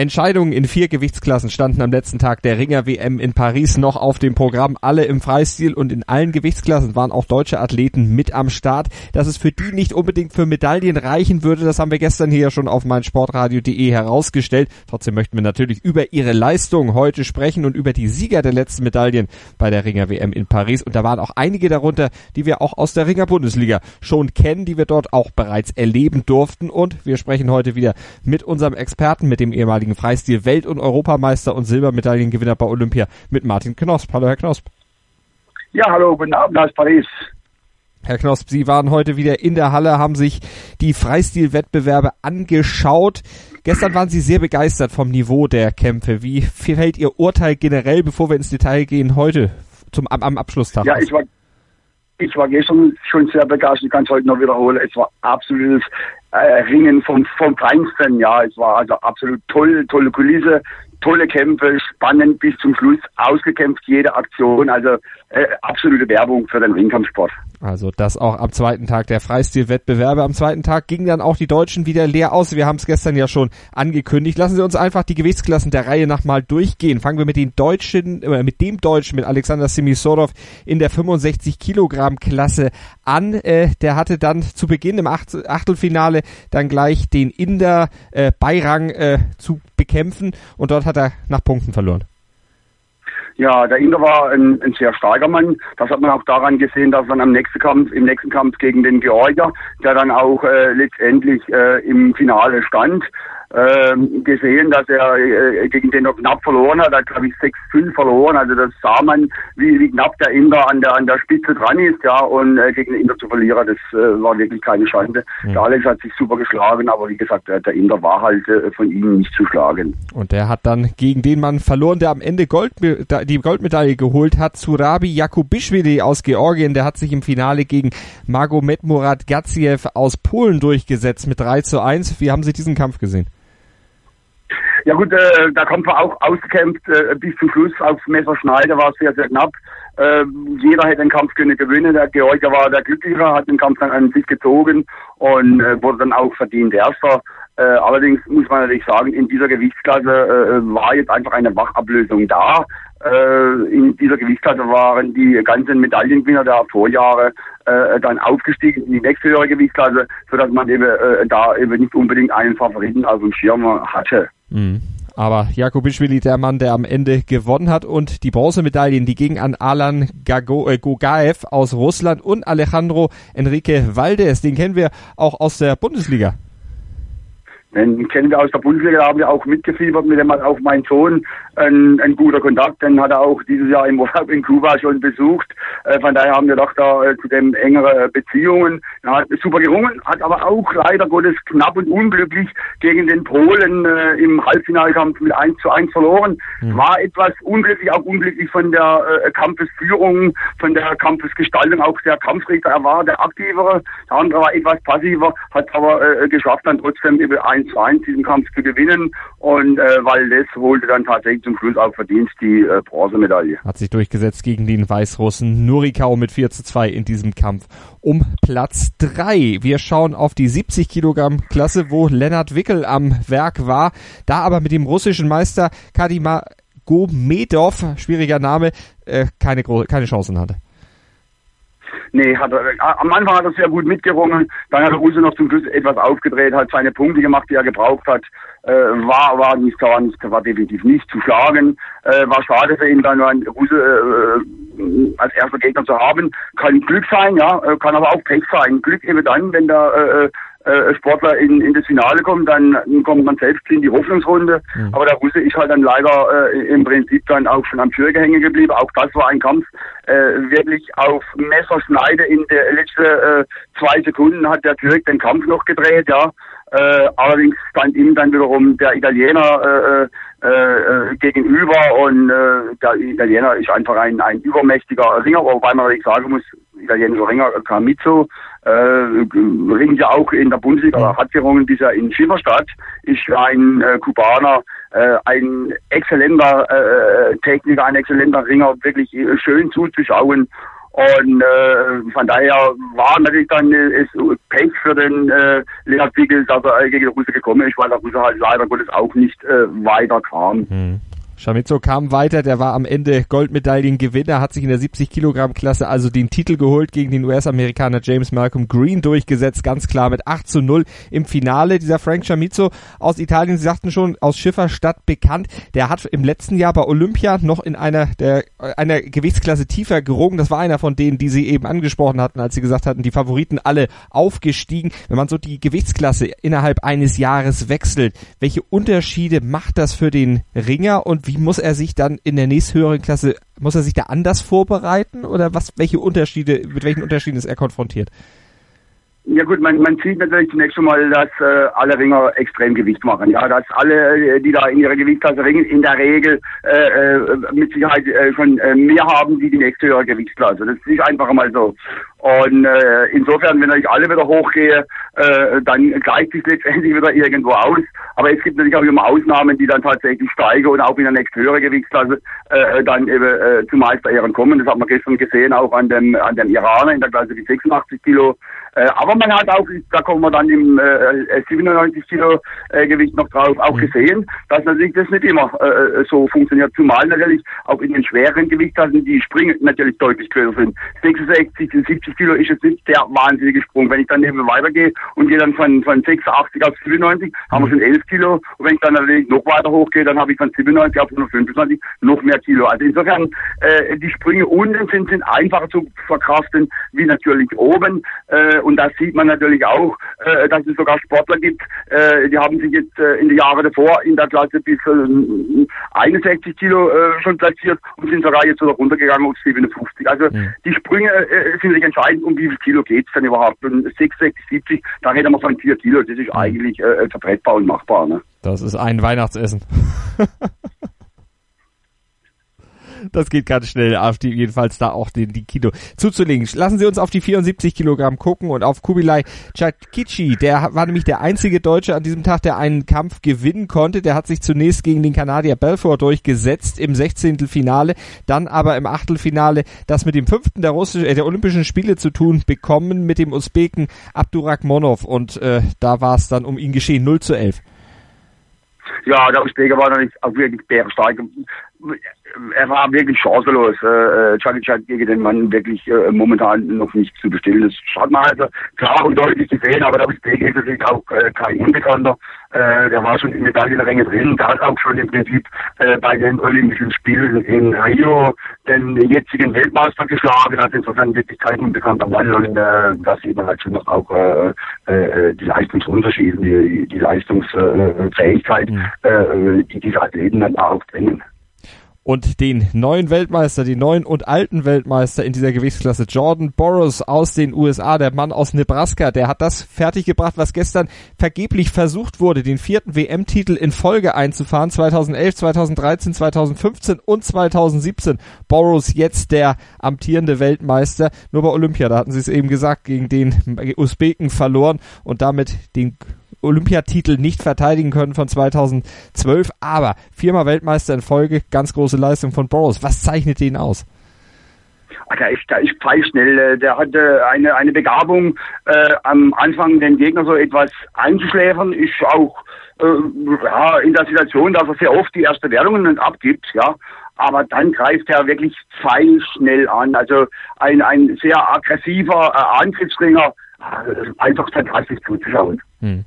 Entscheidungen in vier Gewichtsklassen standen am letzten Tag der Ringer WM in Paris noch auf dem Programm. Alle im Freistil und in allen Gewichtsklassen waren auch deutsche Athleten mit am Start. Dass es für die nicht unbedingt für Medaillen reichen würde, das haben wir gestern hier schon auf meinsportradio.de herausgestellt. Trotzdem möchten wir natürlich über ihre Leistung heute sprechen und über die Sieger der letzten Medaillen bei der Ringer WM in Paris. Und da waren auch einige darunter, die wir auch aus der Ringer Bundesliga schon kennen, die wir dort auch bereits erleben durften. Und wir sprechen heute wieder mit unserem Experten, mit dem ehemaligen ehemaligen Freistil Welt- und Europameister und Silbermedaillengewinner bei Olympia mit Martin Knosp. Hallo Herr Knosp. Ja, hallo, guten Abend aus Paris. Herr Knosp, Sie waren heute wieder in der Halle, haben sich die Freistilwettbewerbe angeschaut. Gestern waren Sie sehr begeistert vom Niveau der Kämpfe. Wie fällt Ihr Urteil generell, bevor wir ins Detail gehen, heute zum, am, am Abschlusstag? Ja, ich war, ich war gestern schon sehr begeistert, ich kann es heute noch wiederholen. Es war absolutes äh, Ringen vom, vom Feinsten. Ja, es war also absolut toll, tolle Kulisse, tolle Kämpfe, spannend bis zum Schluss, ausgekämpft jede Aktion. Also äh, absolute Werbung für den Ringkampfsport. Also das auch am zweiten Tag der Freistilwettbewerbe. Am zweiten Tag gingen dann auch die Deutschen wieder leer aus. Wir haben es gestern ja schon angekündigt. Lassen Sie uns einfach die Gewichtsklassen der Reihe nach mal durchgehen. Fangen wir mit den Deutschen, äh, mit dem Deutschen, mit Alexander Simisorov in der 65 Kilogramm Klasse an. Äh, der hatte dann zu Beginn im Acht Dann gleich den Inder äh, Beirang äh, zu bekämpfen und dort hat er nach Punkten verloren. Ja, der Inder war ein, ein, sehr starker Mann. Das hat man auch daran gesehen, dass dann am nächsten Kampf, im nächsten Kampf gegen den Georgier, der dann auch äh, letztendlich äh, im Finale stand, gesehen, dass er äh, gegen den noch knapp verloren hat. Er hat, glaube ich, 6-5 verloren. Also das sah man, wie, wie knapp der Inder an der, an der Spitze dran ist. ja. Und äh, gegen den Inder zu verlieren, das äh, war wirklich keine Chance. Mhm. Der Alex hat sich super geschlagen, aber wie gesagt, der, der Inder war halt äh, von ihm nicht zu schlagen. Und der hat dann gegen den Mann verloren, der am Ende Gold, die Goldmedaille geholt hat. Surabi Jakubishvili aus Georgien, der hat sich im Finale gegen Magomed Murat Gaziev aus Polen durchgesetzt mit 3 zu 1. Wie haben Sie diesen Kampf gesehen? Ja gut, äh, der Kampf war auch ausgekämpft äh, bis zum Schluss aufs Messerschneider, war es sehr, sehr knapp. Äh, jeder hätte den Kampf können gewinnen. Der Georgier war der Glücklichere, hat den Kampf dann an sich gezogen und äh, wurde dann auch verdient Erster. Äh, allerdings muss man natürlich sagen, in dieser Gewichtsklasse äh, war jetzt einfach eine Wachablösung da. Äh, in dieser Gewichtsklasse waren die ganzen Medaillengewinner der Vorjahre äh, dann aufgestiegen in die nächsthöhere Gewichtsklasse, sodass man eben äh, da eben nicht unbedingt einen Favoriten auf dem Schirm hatte. Mhm. Aber Jakubischwili, der Mann, der am Ende gewonnen hat und die Bronzemedaillen, die gingen an Alan Gago, äh, Gogaev aus Russland und Alejandro Enrique Valdez, den kennen wir auch aus der Bundesliga. Den kennen wir aus der Bundesliga, da haben wir auch mitgefiebert, mit dem hat auch mein Sohn ein, ein guter Kontakt, den hat er auch dieses Jahr im Urlaub in Kuba schon besucht. Äh, von daher haben wir doch da äh, zu dem engere Beziehungen. Er hat super gerungen, hat aber auch leider Gottes knapp und unglücklich gegen den Polen äh, im Halbfinalkampf mit 1 zu 1 verloren. Mhm. War etwas unglücklich, auch unglücklich von der äh, Kampfesführung, von der Kampfesgestaltung, auch der Kampfrichter. Er war der aktivere, der andere war etwas passiver, hat aber äh, geschafft, dann trotzdem über 1 1 zu 1 diesen Kampf zu gewinnen. Und äh, Valdez holte dann tatsächlich zum Schluss auch verdient die äh, Bronzemedaille. Hat sich durchgesetzt gegen den Weißrussen Nurikau mit 4 zu 2 in diesem Kampf um Platz 3. Wir schauen auf die 70 Kilogramm Klasse, wo Lennart Wickel am Werk war. Da aber mit dem russischen Meister Kadima Gomedov, schwieriger Name, äh, keine, keine Chancen hatte. Nee, hat er, am Anfang hat er sehr gut mitgerungen, dann hat er Use noch zum Schluss etwas aufgedreht, hat seine Punkte gemacht, die er gebraucht hat, äh, war, war nicht, war, nicht, war definitiv nicht zu schlagen, äh, war schade für ihn, dann nur ein Use äh, als erster Gegner zu haben, kann Glück sein, ja, äh, kann aber auch Pech sein. Glück eben dann, wenn der äh, äh, Sportler in, in das Finale kommt, dann kommt man selbst in die Hoffnungsrunde. Mhm. Aber der Russe ist halt dann leider äh, im Prinzip dann auch schon am Türke hängen geblieben. Auch das war ein Kampf, äh, wirklich auf Messerschneide in der letzten äh, zwei Sekunden hat der Türk den Kampf noch gedreht, ja. Äh, allerdings stand ihm dann wiederum der Italiener äh, äh, gegenüber und äh, der Italiener ist einfach ein, ein übermächtiger Ringer, wobei man natürlich sagen muss, italienischer Ringer Camizzo äh, ringt ja auch in der Bundesliga, oder hat gerungen bisher in Schillerstadt, ist ein äh, Kubaner, äh, ein exzellenter äh, Techniker, ein exzellenter Ringer, wirklich schön zuzuschauen Und äh, von daher war natürlich dann äh, Pech für den äh, Leonard Pickels, dass er gegen den Russe gekommen ist, weil der Russe halt leider Gottes auch nicht äh, weiter kam. Hm. Schamizo kam weiter, der war am Ende Goldmedaillengewinner, hat sich in der 70 Kilogramm Klasse also den Titel geholt gegen den US-Amerikaner James Malcolm Green durchgesetzt, ganz klar mit 8 zu 0 im Finale. Dieser Frank Chamizo aus Italien, Sie sagten schon, aus Schifferstadt bekannt, der hat im letzten Jahr bei Olympia noch in einer der einer Gewichtsklasse tiefer gerungen. Das war einer von denen, die Sie eben angesprochen hatten, als Sie gesagt hatten, die Favoriten alle aufgestiegen. Wenn man so die Gewichtsklasse innerhalb eines Jahres wechselt, welche Unterschiede macht das für den Ringer und wie muss er sich dann in der nächsthöheren Klasse, muss er sich da anders vorbereiten oder was, welche Unterschiede, mit welchen Unterschieden ist er konfrontiert? Ja gut, man, man sieht natürlich zunächst schon mal, dass äh, alle Ringer extrem Gewicht machen. Ja, dass alle, äh, die da in ihrer Gewichtsklasse ringen, in der Regel äh, äh, mit Sicherheit äh, schon äh, mehr haben wie die nächste höhere Gewichtsklasse. Das ist einfach mal so. Und äh, insofern, wenn ich alle wieder hochgehe, äh, dann gleicht sich letztendlich wieder irgendwo aus. Aber es gibt natürlich auch immer Ausnahmen, die dann tatsächlich steigen und auch in der nächsten höhere Gewichtsklasse äh, dann eben äh, zu Meisterehren kommen. Das hat man gestern gesehen, auch an dem an dem Iraner in der Klasse die 86 Kilo. Äh, aber man hat auch, da kommen wir dann im äh, 97 Kilo äh, Gewicht noch drauf, auch mhm. gesehen, dass natürlich das nicht immer äh, so funktioniert. Zumal natürlich auch in den schweren Gewichtklassen die Sprünge natürlich deutlich größer sind. 66 und 70 Kilo ist jetzt nicht der wahnsinnige Sprung. Wenn ich dann eben weitergehe und gehe dann von, von 86 auf 97, mhm. haben wir schon 11 Kilo. Und wenn ich dann natürlich noch weiter hochgehe, dann habe ich von 97 auf 125 noch mehr Kilo. Also insofern, äh, die Sprünge unten sind, sind einfacher zu verkraften wie natürlich oben. Äh, und das sieht man natürlich auch, äh, dass es sogar Sportler gibt, äh, die haben sich jetzt äh, in den Jahren davor in der Klasse bis äh, 61 Kilo äh, schon platziert und sind sogar jetzt sogar runtergegangen auf 57. Also mhm. die Sprünge äh, sind nicht entscheidend, um wie viel Kilo geht es denn überhaupt. Und 66, 70, da reden wir von 4 Kilo, das ist mhm. eigentlich äh, vertretbar und machbar. Ne? Das ist ein Weihnachtsessen. das geht ganz schnell, AfD jedenfalls da auch den, die Kilo zuzulegen. Lassen Sie uns auf die 74 Kilogramm gucken und auf Kubilai Chakichi. Der war nämlich der einzige Deutsche an diesem Tag, der einen Kampf gewinnen konnte. Der hat sich zunächst gegen den Kanadier Belfort durchgesetzt im 16. Finale, dann aber im Achtelfinale das mit dem fünften der, Russisch, äh, der Olympischen Spiele zu tun bekommen mit dem Usbeken Abdurakmonov und äh, da war es dann um ihn geschehen 0 zu 11. Ja, der Usbeker war natürlich auch wirklich bärenstark er war wirklich chancenlos. Äh, Chucky hat gegen den Mann wirklich äh, momentan noch nicht zu bestellen. Das hat man also klar und deutlich gesehen, aber da ist natürlich auch äh, kein Unbekannter. Äh, der war schon in Medaillenränge drin. Der hat auch schon im Prinzip äh, bei den Olympischen Spielen in Rio den jetzigen Weltmeister geschlagen. Also insofern wirklich kein unbekannter Mann. Und äh, da sieht man halt schon noch auch äh, äh, die Leistungsunterschiede, die, die Leistungsfähigkeit, mhm. äh, die diese Athleten dann auch bringen und den neuen Weltmeister, die neuen und alten Weltmeister in dieser Gewichtsklasse, Jordan Boros aus den USA, der Mann aus Nebraska, der hat das fertiggebracht, was gestern vergeblich versucht wurde, den vierten WM-Titel in Folge einzufahren, 2011, 2013, 2015 und 2017. Boros jetzt der amtierende Weltmeister, nur bei Olympia, da hatten sie es eben gesagt, gegen den Usbeken verloren und damit den Olympiatitel nicht verteidigen können von 2012, aber viermal Weltmeister in Folge, ganz große Leistung von Boros. Was zeichnet den aus? Ah, der ist, der ist pfeilschnell. Äh, der hatte eine, eine Begabung, äh, am Anfang den Gegner so etwas einzuschläfern, ist auch äh, ja, in der Situation, dass er sehr oft die erste Wertungen abgibt, ja. Aber dann greift er wirklich pfeilschnell an. Also ein, ein sehr aggressiver äh, Angriffsringer, einfach fantastisch zuzuschauen. Hm.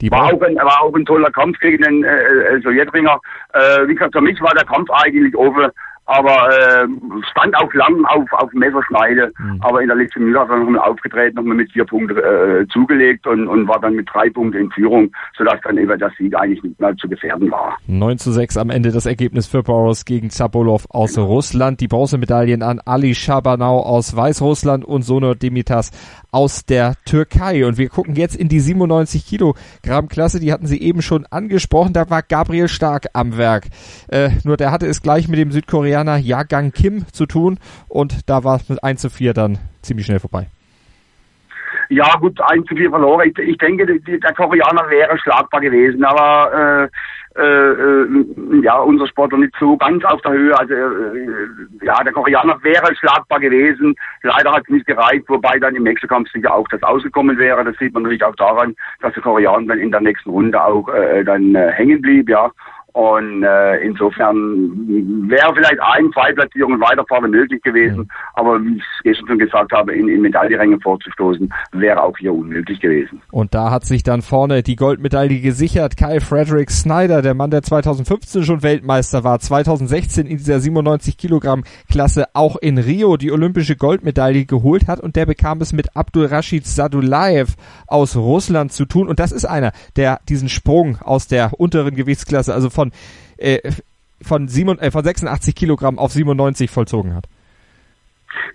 Die war, auch ein, war auch ein toller Kampf gegen den äh, äh Sowjetringer. Äh, wie gesagt, für mich war der Kampf eigentlich offen aber äh, stand auch lang auf, auf Messerschneide. Mhm. Aber in der letzten Minute hat er nochmal aufgetreten, nochmal mit vier Punkten äh, zugelegt und, und war dann mit drei Punkten in Führung, sodass dann eben der Sieg eigentlich nicht mehr zu gefährden war. 9 zu 6 am Ende das Ergebnis für Boros gegen Zabolov aus genau. Russland. Die Bronzemedaillen an Ali Shabanau aus Weißrussland und Sonor Dimitas aus der Türkei. Und wir gucken jetzt in die 97 Kilogramm Klasse. Die hatten Sie eben schon angesprochen. Da war Gabriel Stark am Werk. Äh, nur der hatte es gleich mit dem Südkoreaner Koreaner Jagang Kim zu tun und da war es mit 1 zu 4 dann ziemlich schnell vorbei. Ja, gut, 1 zu 4 verloren. Ich, ich denke, der Koreaner wäre schlagbar gewesen, aber äh, äh, ja, unser Sportler nicht so ganz auf der Höhe. Also äh, ja, der Koreaner wäre schlagbar gewesen. Leider hat es nicht gereicht, wobei dann im nächsten Kampf sicher auch das ausgekommen wäre. Das sieht man natürlich auch daran, dass der Koreaner dann in der nächsten Runde auch äh, dann äh, hängen blieb, ja. Und äh, insofern wäre vielleicht ein, zwei Platzierungen weiter vorne möglich gewesen. Mhm. Aber wie ich es gestern schon gesagt habe, in, in Medaillenränge vorzustoßen, wäre auch hier unmöglich gewesen. Und da hat sich dann vorne die Goldmedaille gesichert. Kyle Frederick Snyder, der Mann, der 2015 schon Weltmeister war, 2016 in dieser 97 Kilogramm Klasse auch in Rio die olympische Goldmedaille geholt hat. Und der bekam es mit Abdul Rashid Sadulaev aus Russland zu tun. Und das ist einer, der diesen Sprung aus der unteren Gewichtsklasse, also von von, äh, von, sieben, äh, von 86 Kilogramm auf 97 vollzogen hat.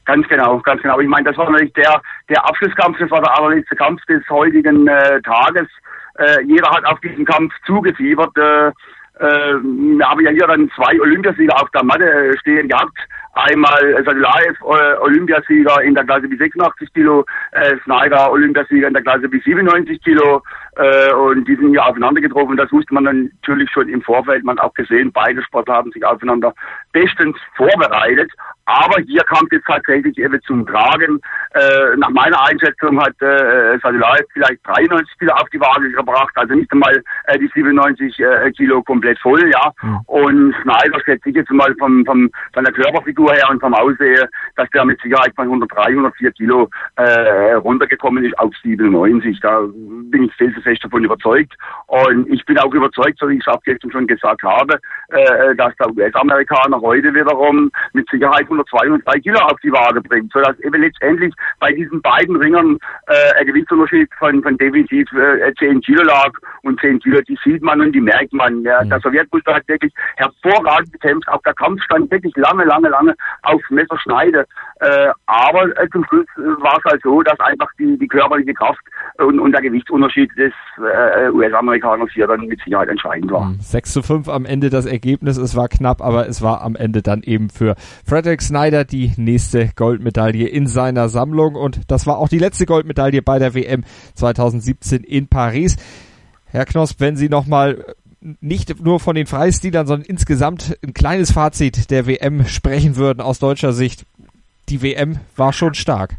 Ganz genau, ganz genau. Ich meine, das war natürlich der, der Abschlusskampf, das war der allerletzte Kampf des heutigen äh, Tages. Äh, jeder hat auf diesen Kampf zugefiebert. Äh, äh, wir haben ja hier dann zwei Olympiasieger auf der Matte äh, stehen gehabt. Einmal Sadulaev, äh, Olympiasieger in der Klasse bis 86 Kilo, Snyder, Olympiasieger in der Klasse bis 97 Kilo. Äh, und die sind hier aufeinander getroffen. Das wusste man natürlich schon im Vorfeld. Man hat auch gesehen, beide Sportler haben sich aufeinander bestens vorbereitet. Aber hier kam es jetzt tatsächlich eben zum Tragen. Äh, nach meiner Einschätzung hat äh, Sadulaev vielleicht 93 Kilo auf die Waage gebracht, also nicht einmal äh, die 97 äh, Kilo komplett voll, ja. Mhm. Und Snyder schätze ich jetzt mal vom, vom, von der Körperfigur her und vom Aussehen, dass der mit Sicherheit von 103, 104 Kilo äh, runtergekommen ist auf 97. Da bin ich felsenfest davon überzeugt. Und ich bin auch überzeugt, so wie ich es auch gestern schon gesagt habe, äh, dass der US-Amerikaner heute wiederum mit Sicherheit 102 und 3 Kilo auf die Waage bringt, sodass eben letztendlich bei diesen beiden Ringern äh, ein Gewichtsunterschied von, von definitiv äh, 10 Kilo lag und 10 Kilo, die sieht man und die merkt man. Ja. Mhm. Der Sowjetbuster hat wirklich hervorragend gekämpft, auch der Kampf stand wirklich lange, lange, lange auf Messerschneide. Äh, aber äh, zum Schluss war es halt so, dass einfach die, die körperliche Kraft und, und der Gewichtsunterschied des äh, US-Amerikaners hier dann mit Sicherheit entscheidend war. 6 mhm. zu 5 am Ende das Ergebnis, es war knapp, aber es war am Ende dann eben für Frederick Snyder die nächste Goldmedaille in seiner Sammlung und das war auch die letzte Goldmedaille bei der WM 2017 in Paris. Herr Knosp, wenn Sie nochmal nicht nur von den Freistilern, sondern insgesamt ein kleines Fazit der WM sprechen würden aus deutscher Sicht. Die WM war schon stark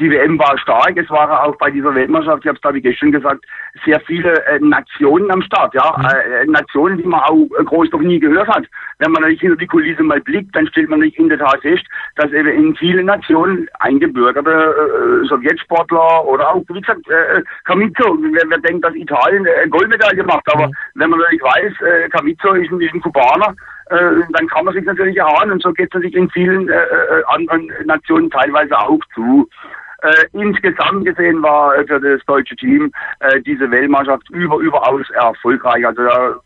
die WM war stark. Es waren auch bei dieser Weltmeisterschaft, ich habe es glaube ich gestern gesagt, sehr viele äh, Nationen am Start. Ja, mhm. äh, Nationen, die man auch äh, groß noch nie gehört hat. Wenn man natürlich hinter die Kulisse mal blickt, dann stellt man nicht in der Tat fest, dass eben in vielen Nationen eingebürgerte äh, Sowjetsportler oder auch, wie gesagt, äh, Camizzo, wer, wer denkt, dass Italien äh, Goldmedaille macht, aber mhm. wenn man natürlich weiß, äh, Camizzo ist ein, ist ein Kubaner, äh, dann kann man sich natürlich erahnen und so geht es natürlich in vielen äh, äh, anderen Nationen teilweise auch zu. Äh, insgesamt gesehen war äh, für das deutsche Team äh, diese Weltmannschaft über, überaus erfolgreich. Also da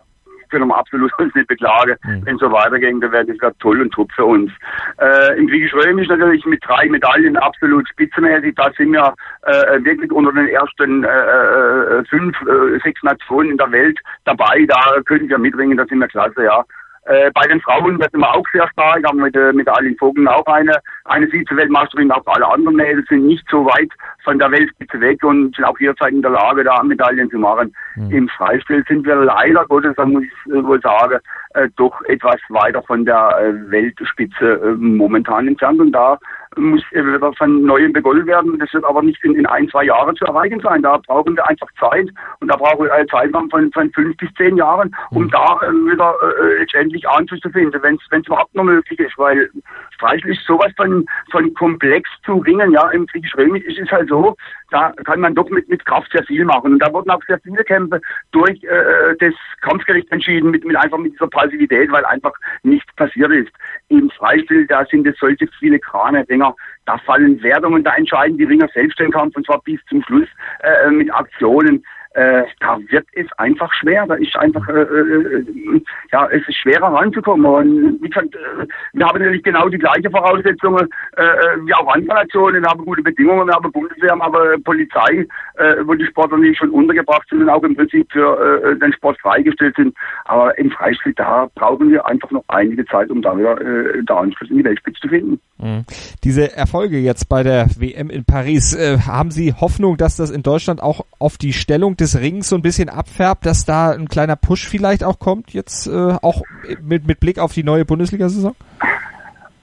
können wir absolut uns nicht beklagen. Mhm. Wenn es so weitergeht, dann wäre das gerade toll und top für uns. Äh, Im Griechisch-Römisch natürlich mit drei Medaillen absolut spitzenmäßig. Da sind wir äh, wirklich unter den ersten äh, äh fünf, äh, sechs Nationen in der Welt dabei. Da können wir mitringen, da sind wir klasse, ja. Äh, bei den Frauen sind wir auch sehr stark, haben mit, äh, mit Aline Vogel auch eine, eine Vize-Weltmeisterin, auch alle anderen Mädels sind nicht so weit von der Weltspitze weg und sind auch jederzeit in der Lage, da Medaillen zu machen. Mhm. Im Freistil sind wir leider Gottes, da muss ich äh, wohl sagen, äh, doch etwas weiter von der äh, Weltspitze äh, momentan entfernt und da muss wieder von neuem begonnen werden. Das wird aber nicht in, in, ein, zwei Jahren zu erreichen sein. Da brauchen wir einfach Zeit und da brauchen wir einen Zeitraum von, von fünf bis zehn Jahren, um mhm. da äh, wieder äh, letztendlich Anschluss zu finden, wenn es überhaupt noch möglich ist, weil streichlich sowas von, von komplex zu ringen, ja, im Griechisch-Römisch ist es halt so, da kann man doch mit, mit Kraft sehr viel machen. Und da wurden auch sehr viele Kämpfe durch äh, das Kampfgericht entschieden, mit, mit einfach mit dieser Passivität, weil einfach nichts passiert ist. Im Freistil, da sind es solche viele Krane, Dinger, da fallen Wertungen, da entscheiden die Ringer selbst den Kampf und zwar bis zum Schluss äh, mit Aktionen äh, da wird es einfach schwer. Da ist einfach, äh, äh, ja, es ist schwerer ranzukommen. Und wie gesagt, äh, wir haben natürlich genau die gleichen Voraussetzungen äh, äh, wie auch andere Nationen. Wir haben gute Bedingungen, wir haben Bundeswehr, wir haben Polizei, äh, wo die Sportler nicht schon untergebracht sind und auch im Prinzip für äh, den Sport freigestellt sind. Aber im Freistil, da brauchen wir einfach noch einige Zeit, um da wieder äh, der Anschluss in die Weltspitze zu finden. Mhm. Diese Erfolge jetzt bei der WM in Paris, äh, haben Sie Hoffnung, dass das in Deutschland auch auf die Stellung des Rings so ein bisschen abfärbt, dass da ein kleiner Push vielleicht auch kommt, jetzt äh, auch mit, mit Blick auf die neue Bundesliga-Saison?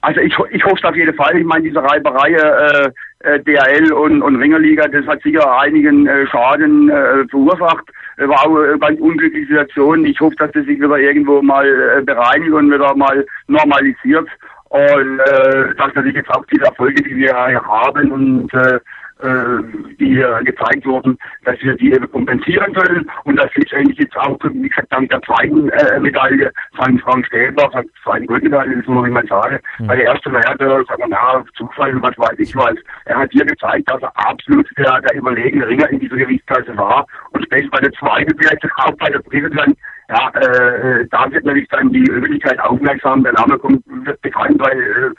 Also ich, ich hoffe es auf jeden Fall. Ich meine, diese Reiberei äh, äh, DRL und, und Ringerliga, das hat sicher einigen äh, Schaden äh, verursacht. War auch eine ganz unglückliche Situation. Ich hoffe, dass das sich wieder irgendwo mal äh, bereinigt und wieder mal normalisiert. Und äh, dass natürlich jetzt auch diese Erfolge, die wir haben und äh, äh, die hier gezeigt wurden, dass wir die eben kompensieren können und dass letztendlich jetzt auch, wie gesagt, dank der zweiten äh, Medaille von Frank Stäbler, der zweiten Goldmedaille, das muss ich mal sagen, mhm. weil der erste war ja, der, sagen wir, na, Zufall, was weiß ich was. Er hat hier gezeigt, dass er absolut der, der überlegene Ringer in dieser Gewichtsklasse war und später bei der zweiten Plätze, auch bei der dritten dann ja, äh, da wird natürlich dann die Öffentlichkeit aufmerksam, der Name kommt, wird bekannt, weil äh,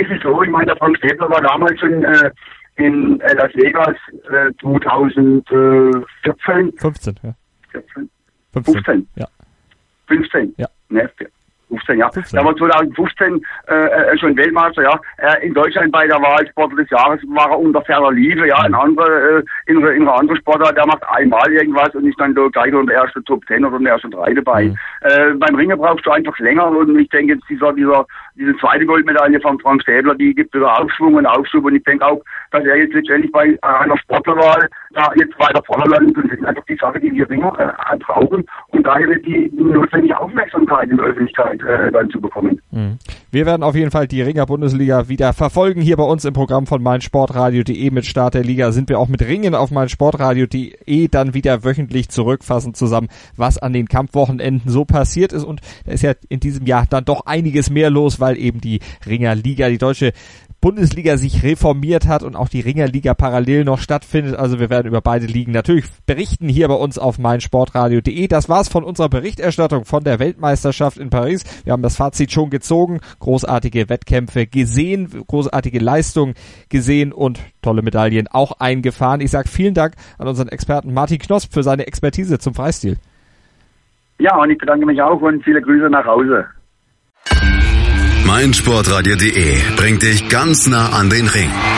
es ist so, ich meine, der Frank Stäbler war damals schon äh, in Las Vegas äh, 2014. 15, ja. 14? 15. 15. Ja. 15. Ja. Ne, 15, ja. 15. Da war 2015 äh, äh, schon Weltmeister, ja. Äh, in Deutschland bei der Wahl Sportler des Jahres war er unter ferner Liebe, ja. Ein anderer, äh, in, in einer anderen Sportart, der macht einmal irgendwas und ist dann da gleich unter der ersten Top 10 oder in der ersten drei dabei. Mhm. Äh, beim Ringen brauchst du einfach länger und ich denke jetzt dieser, dieser, diese zweite Goldmedaille von Frank Stäbler, die gibt wieder Aufschwung und Aufschub und ich denke auch, dass er jetzt letztendlich bei einer Sportlerwahl da jetzt weiter vorne landet das ist einfach die Sache, die wir Ringer äh, brauchen und daher wird die notwendige Aufmerksamkeit in der Öffentlichkeit äh, dann zu bekommen. Mhm. Wir werden auf jeden Fall die Ringer Bundesliga wieder verfolgen. Hier bei uns im Programm von meinsportradio.de mit Start der Liga sind wir auch mit Ringen auf meinsportradio.de dann wieder wöchentlich zurückfassen zusammen, was an den Kampfwochenenden so passiert ist. Und da ist ja in diesem Jahr dann doch einiges mehr los, weil eben die Ringer Liga, die deutsche Bundesliga sich reformiert hat und auch die Ringerliga parallel noch stattfindet. Also wir werden über beide Ligen natürlich berichten hier bei uns auf meinsportradio.de. Das war's von unserer Berichterstattung von der Weltmeisterschaft in Paris. Wir haben das Fazit schon gezogen, großartige Wettkämpfe gesehen, großartige Leistungen gesehen und tolle Medaillen auch eingefahren. Ich sage vielen Dank an unseren Experten Martin Knosp für seine Expertise zum Freistil. Ja, und ich bedanke mich auch und viele Grüße nach Hause meinsportradio.de bringt dich ganz nah an den Ring.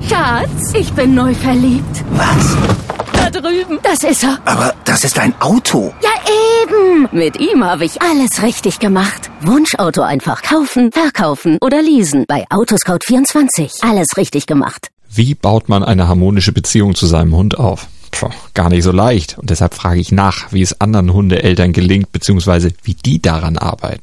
Schatz, ich bin neu verliebt. Was? Da drüben. Das ist er. Aber das ist ein Auto. Ja, eben. Mit ihm habe ich alles richtig gemacht. Wunschauto einfach kaufen, verkaufen oder leasen. Bei Autoscout24. Alles richtig gemacht. Wie baut man eine harmonische Beziehung zu seinem Hund auf? Puh, gar nicht so leicht. Und deshalb frage ich nach, wie es anderen Hundeeltern gelingt, beziehungsweise wie die daran arbeiten.